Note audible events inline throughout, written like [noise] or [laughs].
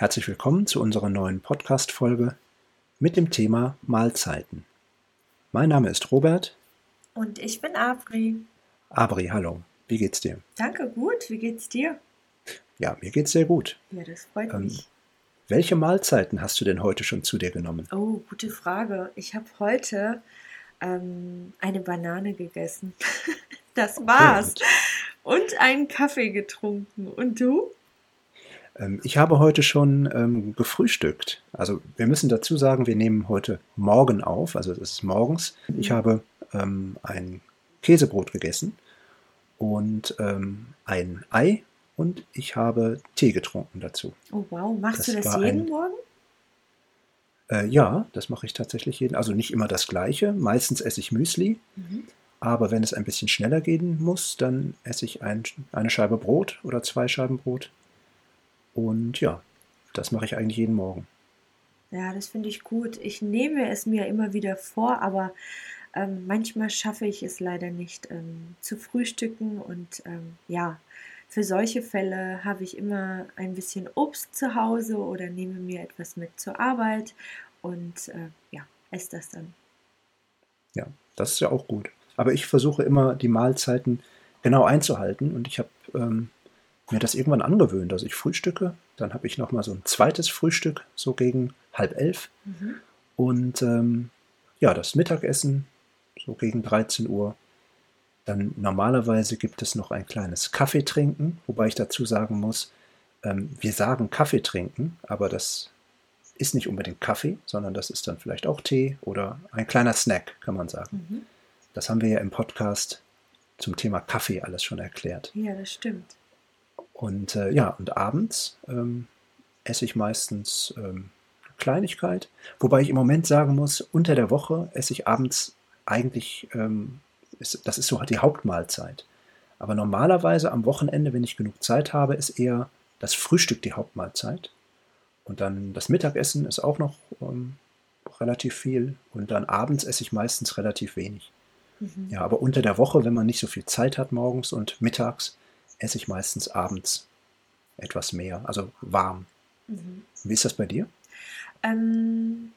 Herzlich willkommen zu unserer neuen Podcast-Folge mit dem Thema Mahlzeiten. Mein Name ist Robert. Und ich bin Abri. Abri, hallo. Wie geht's dir? Danke, gut. Wie geht's dir? Ja, mir geht's sehr gut. Ja, das freut ähm, mich. Welche Mahlzeiten hast du denn heute schon zu dir genommen? Oh, gute Frage. Ich habe heute ähm, eine Banane gegessen. [laughs] das war's. Und, und einen Kaffee getrunken. Und du? Ähm, ich habe heute schon ähm, gefrühstückt. Also wir müssen dazu sagen, wir nehmen heute morgen auf, also es ist morgens. Ich mhm. habe ähm, ein Käsebrot gegessen und ähm, ein Ei und ich habe Tee getrunken dazu. Oh wow, machst das du das jeden ein, Morgen? Äh, ja, das mache ich tatsächlich jeden. Also nicht immer das gleiche. Meistens esse ich Müsli. Mhm. Aber wenn es ein bisschen schneller gehen muss, dann esse ich ein, eine Scheibe Brot oder zwei Scheiben Brot. Und ja, das mache ich eigentlich jeden Morgen. Ja, das finde ich gut. Ich nehme es mir immer wieder vor, aber ähm, manchmal schaffe ich es leider nicht ähm, zu frühstücken. Und ähm, ja, für solche Fälle habe ich immer ein bisschen Obst zu Hause oder nehme mir etwas mit zur Arbeit und äh, ja, esse das dann. Ja, das ist ja auch gut. Aber ich versuche immer die Mahlzeiten genau einzuhalten und ich habe ähm, mir das irgendwann angewöhnt. Also ich frühstücke, dann habe ich nochmal so ein zweites Frühstück, so gegen halb elf. Mhm. Und ähm, ja, das Mittagessen, so gegen 13 Uhr. Dann normalerweise gibt es noch ein kleines Kaffee trinken, wobei ich dazu sagen muss, ähm, wir sagen Kaffee trinken, aber das ist nicht unbedingt Kaffee, sondern das ist dann vielleicht auch Tee oder ein kleiner Snack, kann man sagen. Mhm. Das haben wir ja im Podcast zum Thema Kaffee alles schon erklärt. Ja, das stimmt. Und äh, ja, und abends ähm, esse ich meistens ähm, Kleinigkeit. Wobei ich im Moment sagen muss, unter der Woche esse ich abends eigentlich, ähm, ist, das ist so die Hauptmahlzeit. Aber normalerweise am Wochenende, wenn ich genug Zeit habe, ist eher das Frühstück die Hauptmahlzeit. Und dann das Mittagessen ist auch noch ähm, relativ viel. Und dann abends esse ich meistens relativ wenig. Mhm. Ja, aber unter der Woche, wenn man nicht so viel Zeit hat morgens und mittags, esse ich meistens abends etwas mehr, also warm. Mhm. Wie ist das bei dir? Ähm,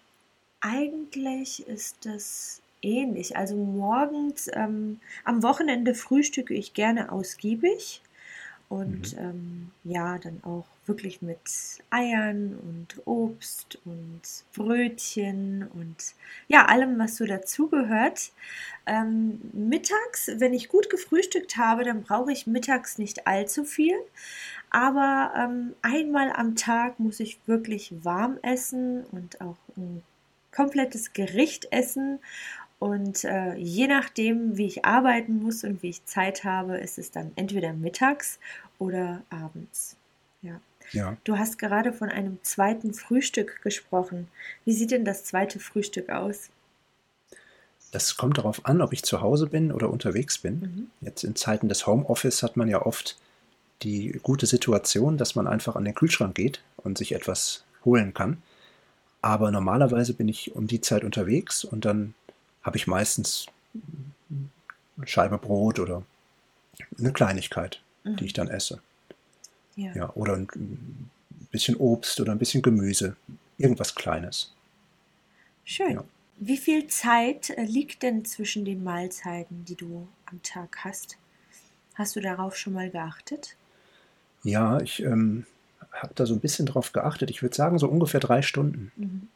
eigentlich ist das ähnlich. Also morgens, ähm, am Wochenende frühstücke ich gerne ausgiebig und mhm. ähm, ja, dann auch wirklich mit Eiern und Obst und Brötchen und ja, allem, was so dazugehört. Ähm, mittags, wenn ich gut gefrühstückt habe, dann brauche ich mittags nicht allzu viel. Aber ähm, einmal am Tag muss ich wirklich warm essen und auch ein komplettes Gericht essen. Und äh, je nachdem, wie ich arbeiten muss und wie ich Zeit habe, ist es dann entweder mittags oder abends. Ja. ja. Du hast gerade von einem zweiten Frühstück gesprochen. Wie sieht denn das zweite Frühstück aus? Das kommt darauf an, ob ich zu Hause bin oder unterwegs bin. Mhm. Jetzt in Zeiten des Homeoffice hat man ja oft die gute Situation, dass man einfach an den Kühlschrank geht und sich etwas holen kann. Aber normalerweise bin ich um die Zeit unterwegs und dann habe ich meistens eine Scheibe Brot oder eine Kleinigkeit, mhm. die ich dann esse. Ja. ja. Oder ein bisschen Obst oder ein bisschen Gemüse, irgendwas Kleines. Schön. Ja. Wie viel Zeit äh, liegt denn zwischen den Mahlzeiten, die du am Tag hast? Hast du darauf schon mal geachtet? Ja, ich ähm, habe da so ein bisschen drauf geachtet. Ich würde sagen, so ungefähr drei Stunden. Mhm.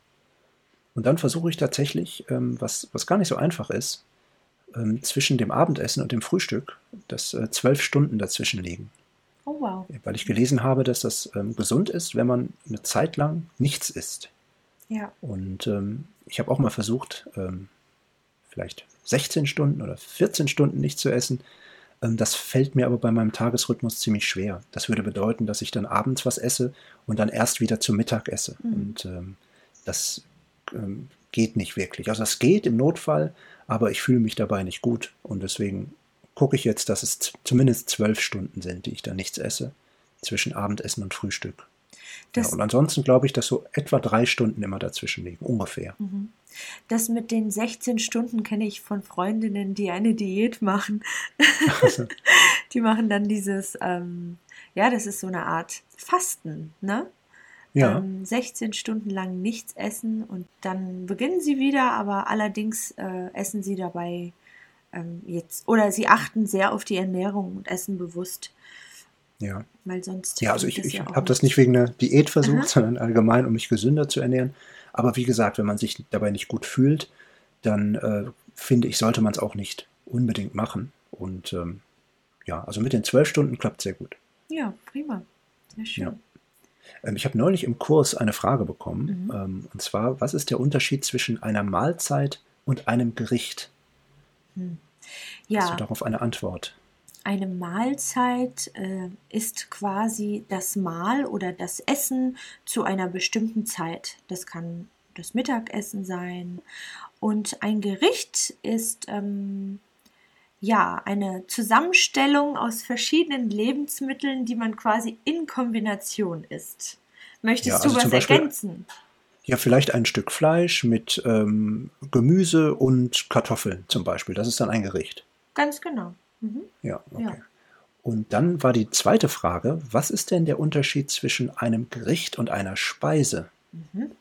Und dann versuche ich tatsächlich, ähm, was, was gar nicht so einfach ist, ähm, zwischen dem Abendessen und dem Frühstück, dass äh, zwölf Stunden dazwischen liegen. Oh wow. Weil ich gelesen habe, dass das ähm, gesund ist, wenn man eine Zeit lang nichts isst. Ja. Und ähm, ich habe auch mal versucht, ähm, vielleicht 16 Stunden oder 14 Stunden nicht zu essen. Ähm, das fällt mir aber bei meinem Tagesrhythmus ziemlich schwer. Das würde bedeuten, dass ich dann abends was esse und dann erst wieder zum Mittag esse. Mhm. Und ähm, das geht nicht wirklich. Also das geht im Notfall, aber ich fühle mich dabei nicht gut und deswegen gucke ich jetzt, dass es zumindest zwölf Stunden sind, die ich dann nichts esse, zwischen Abendessen und Frühstück. Ja, und ansonsten glaube ich, dass so etwa drei Stunden immer dazwischen liegen, ungefähr. Mhm. Das mit den 16 Stunden kenne ich von Freundinnen, die eine Diät machen. [laughs] die machen dann dieses, ähm, ja, das ist so eine Art Fasten, ne? Ja. ähm, 16 Stunden lang nichts essen und dann beginnen sie wieder, aber allerdings äh, essen sie dabei ähm, jetzt oder sie achten sehr auf die Ernährung und essen bewusst, Ja. weil sonst Ja, also ich, ich ja habe das nicht wegen einer Diät versucht, Aha. sondern allgemein, um mich gesünder zu ernähren. Aber wie gesagt, wenn man sich dabei nicht gut fühlt, dann äh, finde ich, sollte man es auch nicht unbedingt machen. Und ähm, ja, also mit den zwölf Stunden klappt sehr gut. Ja, prima. Sehr schön. Ja. Ähm, ich habe neulich im Kurs eine Frage bekommen. Mhm. Ähm, und zwar, was ist der Unterschied zwischen einer Mahlzeit und einem Gericht? Hm. Hast du Ja, darauf eine Antwort? eine Mahlzeit äh, ist quasi das Mahl oder das Essen zu einer bestimmten Zeit. Das kann das Mittagessen sein. Und ein Gericht ist ähm, ja eine Zusammenstellung aus verschiedenen Lebensmitteln, die man quasi in Kombination isst. Möchtest Ja, du also was zum Beispiel ergänzen? Ja, vielleicht ein Stück Fleisch mit ähm, Gemüse und Kartoffeln zum Beispiel. Das ist dann ein Gericht. Ganz genau. Mhm. Ja, okay. Ja. Und dann war die zweite Frage, was ist denn der Unterschied zwischen einem Gericht und einer Speise? Mhm.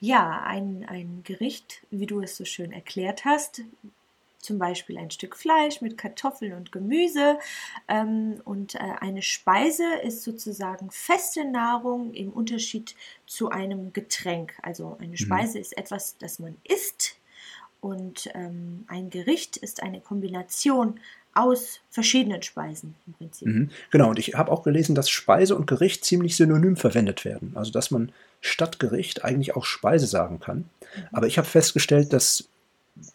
Ja, ein, ein Gericht, wie du es so schön erklärt hast, zum Beispiel ein Stück Fleisch mit Kartoffeln und Gemüse. Ähm, und äh, eine Speise ist sozusagen feste Nahrung im Unterschied zu einem Getränk. Also eine Speise ist etwas, das man isst. Und ähm, ein Gericht ist eine Kombination aus verschiedenen Speisen im Prinzip. Mhm. Genau, und ich habe auch gelesen, dass Speise und Gericht ziemlich synonym verwendet werden. Also, dass man statt Gericht eigentlich auch Speise sagen kann. Aber ich habe festgestellt, dass,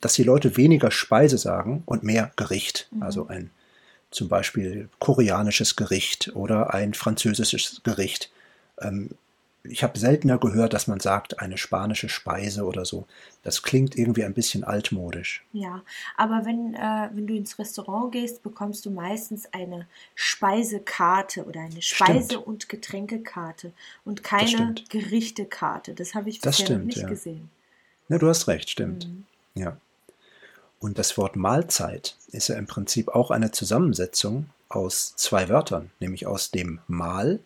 dass die Leute weniger Speise sagen und mehr Gericht. Mhm. Also ein zum Beispiel koreanisches Gericht oder ein französisches Gericht. Ähm, ich habe seltener gehört, dass man sagt, eine spanische Speise oder so. Das klingt irgendwie ein bisschen altmodisch. Ja, aber wenn, äh, wenn du ins Restaurant gehst, bekommst du meistens eine Speisekarte oder eine Speise- Stimmt. und Getränkekarte und keine. Gerichtekarte. Das habe ich bisher noch stimmt, nicht ja. gesehen. Ja, du hast recht, stimmt. Mhm. Ja. Und das Wort Mahlzeit ist ja im Prinzip auch eine Zusammensetzung aus zwei Wörtern, nämlich aus dem Mahl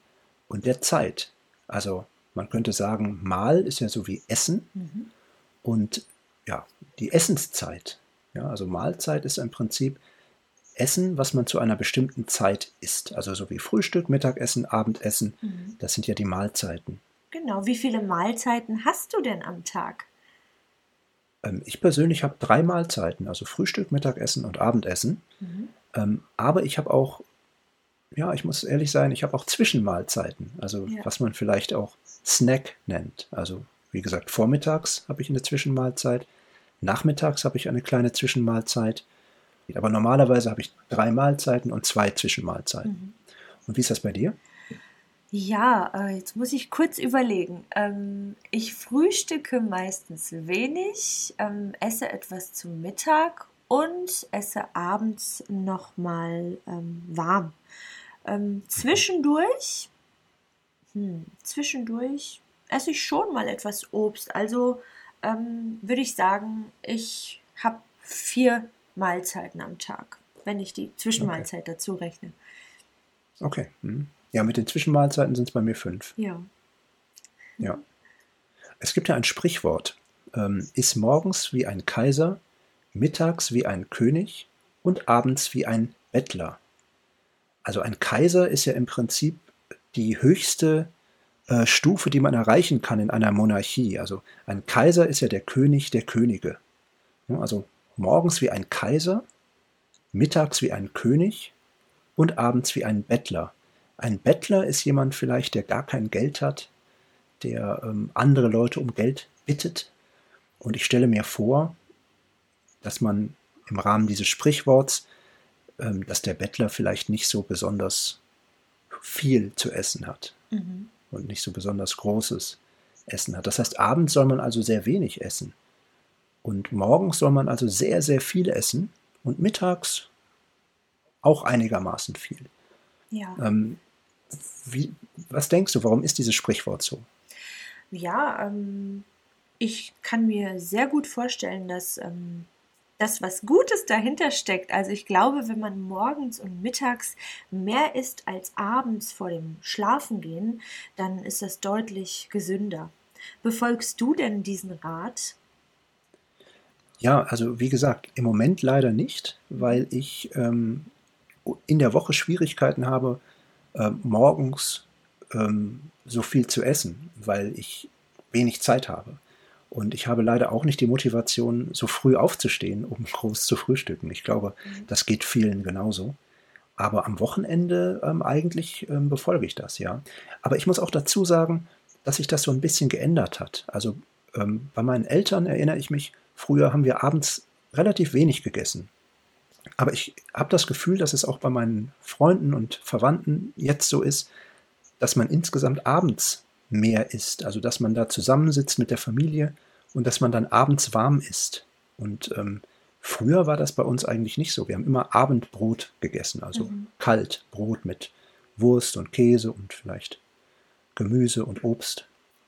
und der Zeit. Also man könnte sagen, Mahl ist ja so wie Essen Mhm. und ja, die Essenszeit. Ja, also Mahlzeit ist im Prinzip Essen, was man zu einer bestimmten Zeit isst. Also so wie Frühstück, Mittagessen, Abendessen. Mhm. Das sind ja die Mahlzeiten. Genau, wie viele Mahlzeiten hast du denn am Tag? Ähm, ich persönlich habe drei Mahlzeiten, also Frühstück, Mittagessen und Abendessen. Mhm. Ähm, aber ich habe auch, ja, ich muss ehrlich sein, ich habe auch Zwischenmahlzeiten. Also Ja. was man vielleicht auch Snack nennt. Also wie gesagt, vormittags habe ich eine Zwischenmahlzeit, nachmittags habe ich eine kleine Zwischenmahlzeit. Aber normalerweise habe ich drei Mahlzeiten und zwei Zwischenmahlzeiten. Mhm. Und wie ist das bei dir? Ja, äh, jetzt muss ich kurz überlegen. Ähm, ich frühstücke meistens wenig, ähm, esse etwas zum Mittag und esse abends nochmal ähm, warm. Ähm, zwischendurch, hm, zwischendurch esse ich schon mal etwas Obst. Also ähm, würde ich sagen, ich habe vier Mahlzeiten am Tag, wenn ich die Zwischenmahlzeit dazu rechne. Okay. hm. Ja, mit den Zwischenmahlzeiten sind es bei mir fünf. Ja. Ja. Es gibt ja ein Sprichwort. Ähm, iss morgens wie ein Kaiser, mittags wie ein König und abends wie ein Bettler. Also ein Kaiser ist ja im Prinzip die höchste äh, Stufe, die man erreichen kann in einer Monarchie. Also ein Kaiser ist ja der König der Könige. Ja, also morgens wie ein Kaiser, mittags wie ein König und abends wie ein Bettler. Ein Bettler ist jemand vielleicht, der gar kein Geld hat, der ähm, andere Leute um Geld bittet. Und ich stelle mir vor, dass man im Rahmen dieses Sprichworts, ähm, dass der Bettler vielleicht nicht so besonders viel zu essen hat Mhm. und nicht so besonders großes Essen hat. Das heißt, abends soll man also sehr wenig essen. Und morgens soll man also sehr, sehr viel essen und mittags auch einigermaßen viel. Ja. Ähm, wie, was denkst du, warum ist dieses Sprichwort so? Ja, ähm, ich kann mir sehr gut vorstellen, dass ähm, dass was Gutes dahinter steckt. Also ich glaube, wenn man morgens und mittags mehr isst als abends vor dem Schlafengehen, dann ist das deutlich gesünder. Befolgst du denn diesen Rat? Ja, also wie gesagt, im Moment leider nicht, weil ich ähm, in der Woche Schwierigkeiten habe, äh, morgens ähm, so viel zu essen, weil ich wenig Zeit habe. Und ich habe leider auch nicht die Motivation, so früh aufzustehen, um [laughs] groß zu frühstücken. Ich glaube, mhm. das geht vielen genauso. Aber am Wochenende ähm, eigentlich ähm, befolge ich das, ja. Aber ich muss auch dazu sagen, dass sich das so ein bisschen geändert hat. Also ähm, bei meinen Eltern erinnere ich mich, früher haben wir abends relativ wenig gegessen. Aber ich habe das Gefühl, dass es auch bei meinen Freunden und Verwandten jetzt so ist, dass man insgesamt abends mehr isst. Also dass man da zusammensitzt mit der Familie und dass man dann abends warm isst. Und ähm, früher war das bei uns eigentlich nicht so. Wir haben immer Abendbrot gegessen, also mhm. kalt Brot mit Wurst und Käse und vielleicht Gemüse und Obst.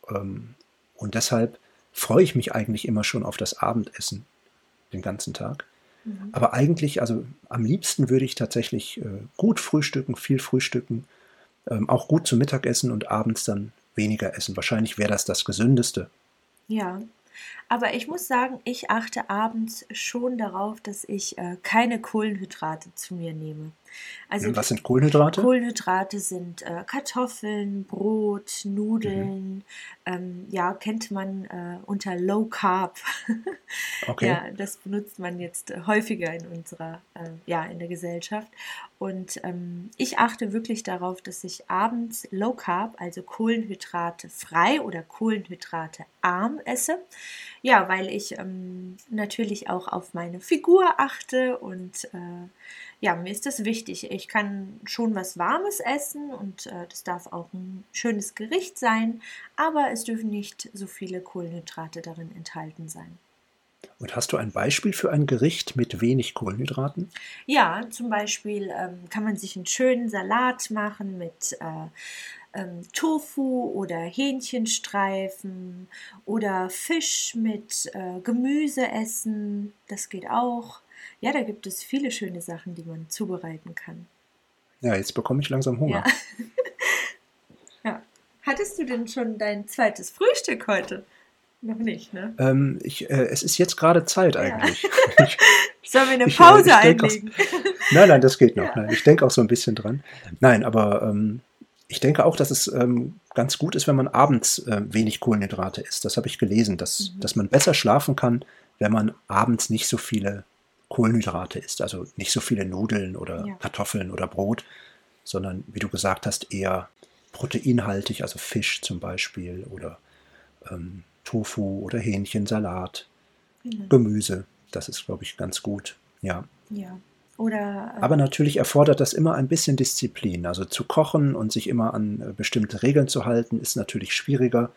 Ähm, und deshalb freue ich mich eigentlich immer schon auf das Abendessen den ganzen Tag. Mhm. Aber eigentlich, also am liebsten würde ich tatsächlich äh, gut frühstücken, viel frühstücken, ähm, auch gut zum Mittagessen und abends dann weniger essen. Wahrscheinlich wäre das das Gesündeste. Ja, aber ich muss sagen, ich achte abends schon darauf, dass ich äh, keine Kohlenhydrate zu mir nehme. Also was sind Kohlenhydrate? Kohlenhydrate sind äh, Kartoffeln, Brot, Nudeln. Mhm. Ähm, ja, kennt man äh, unter Low Carb. [laughs] okay. Ja, das benutzt man jetzt häufiger in unserer, äh, ja, in der Gesellschaft. Und ähm, ich achte wirklich darauf, dass ich abends Low Carb, also Kohlenhydrate frei oder Kohlenhydrate arm esse. Ja, weil ich ähm, natürlich auch auf meine Figur achte und äh, ja, mir ist das wichtig. Ich kann schon was Warmes essen und äh, das darf auch ein schönes Gericht sein, aber es dürfen nicht so viele Kohlenhydrate darin enthalten sein. Und hast du ein Beispiel für ein Gericht mit wenig Kohlenhydraten? Ja, zum Beispiel ähm, kann man sich einen schönen Salat machen mit äh, ähm, Tofu oder Hähnchenstreifen oder Fisch mit äh, Gemüse essen. Das geht auch. Ja, da gibt es viele schöne Sachen, die man zubereiten kann. Ja, jetzt bekomme ich langsam Hunger. Ja. [laughs] ja. Hattest du denn schon dein zweites Frühstück heute? Noch nicht, ne? Ähm, ich, äh, es ist jetzt gerade Zeit eigentlich. Ja. [laughs] Sollen wir eine äh, Pause ich, einlegen? Auch, [laughs] nein, nein, das geht noch. Ja. Nein, ich denke auch so ein bisschen dran. Nein, aber ähm, ich denke auch, dass es ähm, ganz gut ist, wenn man abends äh, wenig Kohlenhydrate isst. Das habe ich gelesen, dass, mhm. dass man besser schlafen kann, wenn man abends nicht so viele Kohlenhydrate isst, also nicht so viele Nudeln oder ja. Kartoffeln oder Brot, sondern wie du gesagt hast, eher proteinhaltig, also Fisch zum Beispiel oder ähm, Tofu oder Hähnchensalat, mhm. Gemüse. Das ist, glaube ich, ganz gut. Ja. Ja. Oder, äh, Aber natürlich erfordert das immer ein bisschen Disziplin. Also zu kochen und sich immer an äh, bestimmte Regeln zu halten, ist natürlich schwieriger,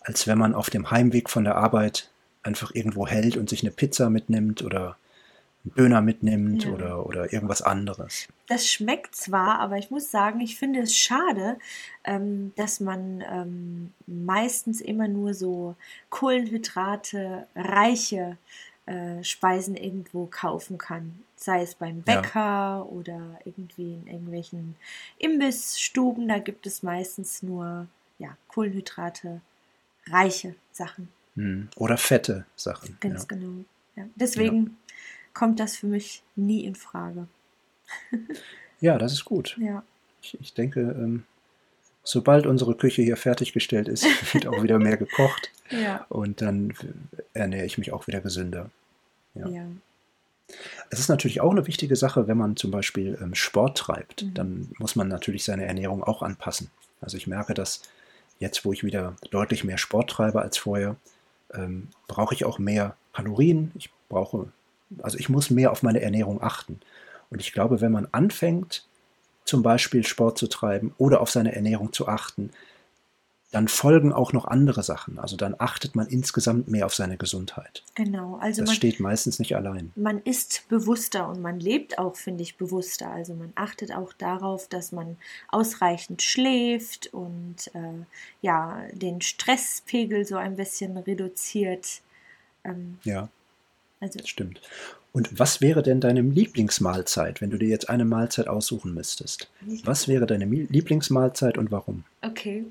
als wenn man auf dem Heimweg von der Arbeit einfach irgendwo hält und sich eine Pizza mitnimmt oder Döner mitnimmt ja. oder, oder irgendwas anderes. Das schmeckt zwar, aber ich muss sagen, ich finde es schade, ähm, dass man ähm, meistens immer nur so Kohlenhydrate reiche äh, Speisen irgendwo kaufen kann. Sei es beim Bäcker ja. oder irgendwie in irgendwelchen Imbissstuben, da gibt es meistens nur ja, Kohlenhydrate reiche Sachen. Hm. Oder fette Sachen. Ganz ja. genau. Ja. Deswegen kommt das für mich nie in Frage. [laughs] ja, das ist gut. Ja. Ich, ich denke, ähm, sobald unsere Küche hier fertiggestellt ist, [laughs] wird auch wieder mehr gekocht. Ja. Und dann ernähre ich mich auch wieder gesünder. Ja. ja. Es ist natürlich auch eine wichtige Sache, wenn man zum Beispiel ähm, Sport treibt. Mhm. Dann muss man natürlich seine Ernährung auch anpassen. Also ich merke, dass jetzt, wo ich wieder deutlich mehr Sport treibe als vorher, ähm, brauche ich auch mehr Kalorien. Ich brauche also ich muss mehr auf meine Ernährung achten. Und ich glaube, wenn man anfängt, zum Beispiel Sport zu treiben oder auf seine Ernährung zu achten, dann folgen auch noch andere Sachen. Also dann achtet man insgesamt mehr auf seine Gesundheit. Genau. Also das man, steht meistens nicht allein. Man ist bewusster und man lebt auch, finde ich, bewusster. Also man achtet auch darauf, dass man ausreichend schläft und äh, ja den Stresspegel so ein bisschen reduziert. Ähm, ja. Also, das stimmt. Und was wäre denn deine Lieblingsmahlzeit, wenn du dir jetzt eine Mahlzeit aussuchen müsstest? Was wäre deine Lieblingsmahlzeit und warum? Okay,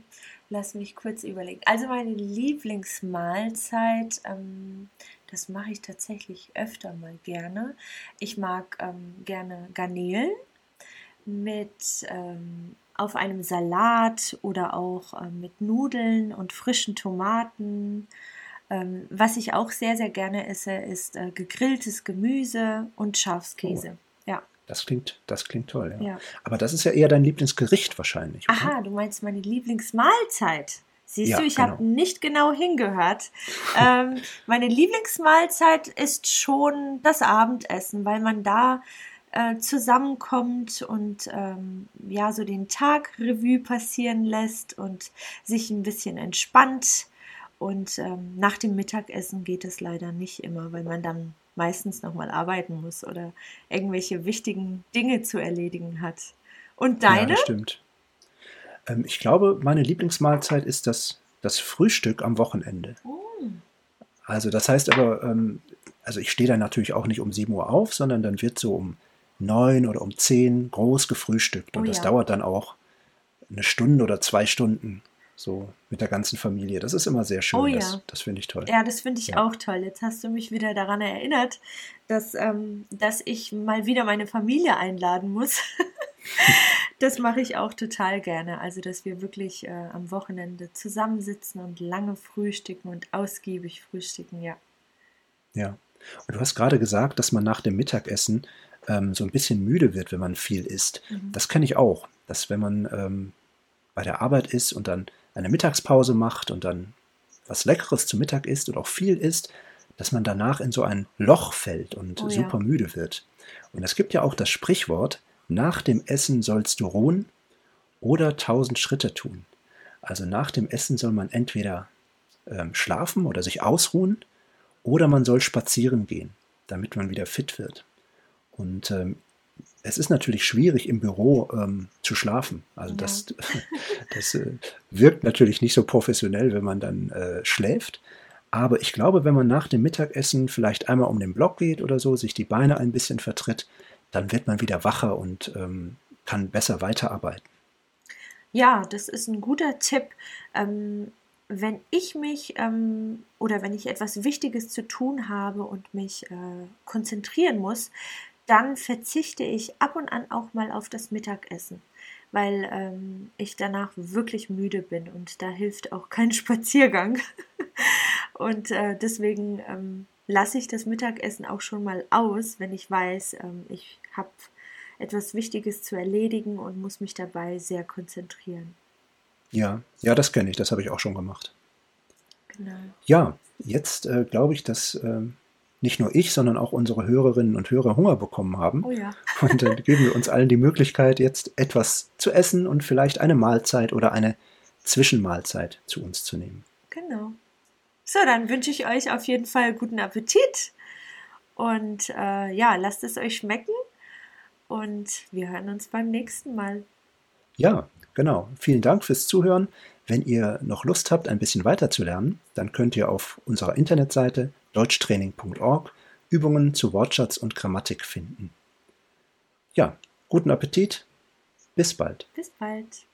lass mich kurz überlegen. Also meine Lieblingsmahlzeit, ähm, das mache ich tatsächlich öfter mal gerne. Ich mag ähm, gerne Garnelen mit ähm, auf einem Salat oder auch äh, mit Nudeln und frischen Tomaten. Ähm, was ich auch sehr, sehr gerne esse, ist äh, gegrilltes Gemüse und Schafskäse. Oh. Ja. Das klingt, das klingt toll, ja. ja. Aber das ist ja eher dein Lieblingsgericht wahrscheinlich. Oder? Aha, du meinst meine Lieblingsmahlzeit. Siehst ja, du, ich genau. habe nicht genau hingehört. ähm, [laughs] meine Lieblingsmahlzeit ist schon das Abendessen, weil man da äh, zusammenkommt und ähm, ja, so den Tag Revue passieren lässt und sich ein bisschen entspannt. Und ähm, nach dem Mittagessen geht es leider nicht immer, weil man dann meistens nochmal arbeiten muss oder irgendwelche wichtigen Dinge zu erledigen hat. Und deine? Ja, das stimmt. Ähm, ich glaube, meine Lieblingsmahlzeit ist das, das Frühstück am Wochenende. Oh. Also das heißt aber, ähm, also ich stehe dann natürlich auch nicht um 7 Uhr auf, sondern dann wird so um neun oder um zehn groß gefrühstückt. Und oh, das ja. dauert dann auch eine Stunde oder zwei Stunden so mit der ganzen Familie. Das ist immer sehr schön. Oh, ja. Das, das finde ich toll. Ja, das finde ich ja. auch toll. Jetzt hast du mich wieder daran erinnert, dass, ähm, dass ich mal wieder meine Familie einladen muss. [laughs] das mache ich auch total gerne. Also, dass wir wirklich äh, am Wochenende zusammensitzen und lange frühstücken und ausgiebig frühstücken, ja. Ja. Und du hast gerade gesagt, dass man nach dem Mittagessen ähm, so ein bisschen müde wird, wenn man viel isst. Mhm. Das kenne ich auch, dass wenn man ähm, bei der Arbeit ist und dann eine Mittagspause macht und dann was Leckeres zu Mittag isst und auch viel isst, dass man danach in so ein Loch fällt und oh, super ja. müde wird. Und es gibt ja auch das Sprichwort, nach dem Essen sollst du ruhen oder tausend Schritte tun. Also nach dem Essen soll man entweder ähm, schlafen oder sich ausruhen oder man soll spazieren gehen, damit man wieder fit wird. Und ähm, es ist natürlich schwierig im Büro ähm, zu schlafen. Also ja. das, [laughs] [laughs] das äh, wirkt natürlich nicht so professionell, wenn man dann äh, schläft. Aber ich glaube, wenn man nach dem Mittagessen vielleicht einmal um den Block geht oder so, sich die Beine ein bisschen vertritt, dann wird man wieder wacher und ähm, kann besser weiterarbeiten. Ja, das ist ein guter Tipp. Ähm, wenn ich mich ähm, oder wenn ich etwas Wichtiges zu tun habe und mich äh, konzentrieren muss, dann verzichte ich ab und an auch mal auf das Mittagessen, weil ähm, ich danach wirklich müde bin und da hilft auch kein [laughs] Spaziergang. und äh, deswegen ähm, lasse ich das Mittagessen auch schon mal aus, wenn ich weiß, ähm, ich habe etwas Wichtiges zu erledigen und muss mich dabei sehr konzentrieren. Ja, ja, das kenne ich, das habe ich auch schon gemacht. Genau. Ja, jetzt äh, glaube ich, dass ähm, nicht nur ich, sondern auch unsere Hörerinnen und Hörer Hunger bekommen haben. Oh ja. [laughs] und dann geben wir uns allen die Möglichkeit, jetzt etwas zu essen und vielleicht eine Mahlzeit oder eine Zwischenmahlzeit zu uns zu nehmen. Genau. So, dann wünsche ich euch auf jeden Fall guten Appetit und äh, ja, lasst es euch schmecken und wir hören uns beim nächsten Mal. Ja, genau. Vielen Dank fürs Zuhören. Wenn ihr noch Lust habt, ein bisschen weiter zu lernen, dann könnt ihr auf unserer Internetseite deutschtraining.org Übungen zu Wortschatz und Grammatik finden. Ja, guten Appetit. Bis bald. Bis bald.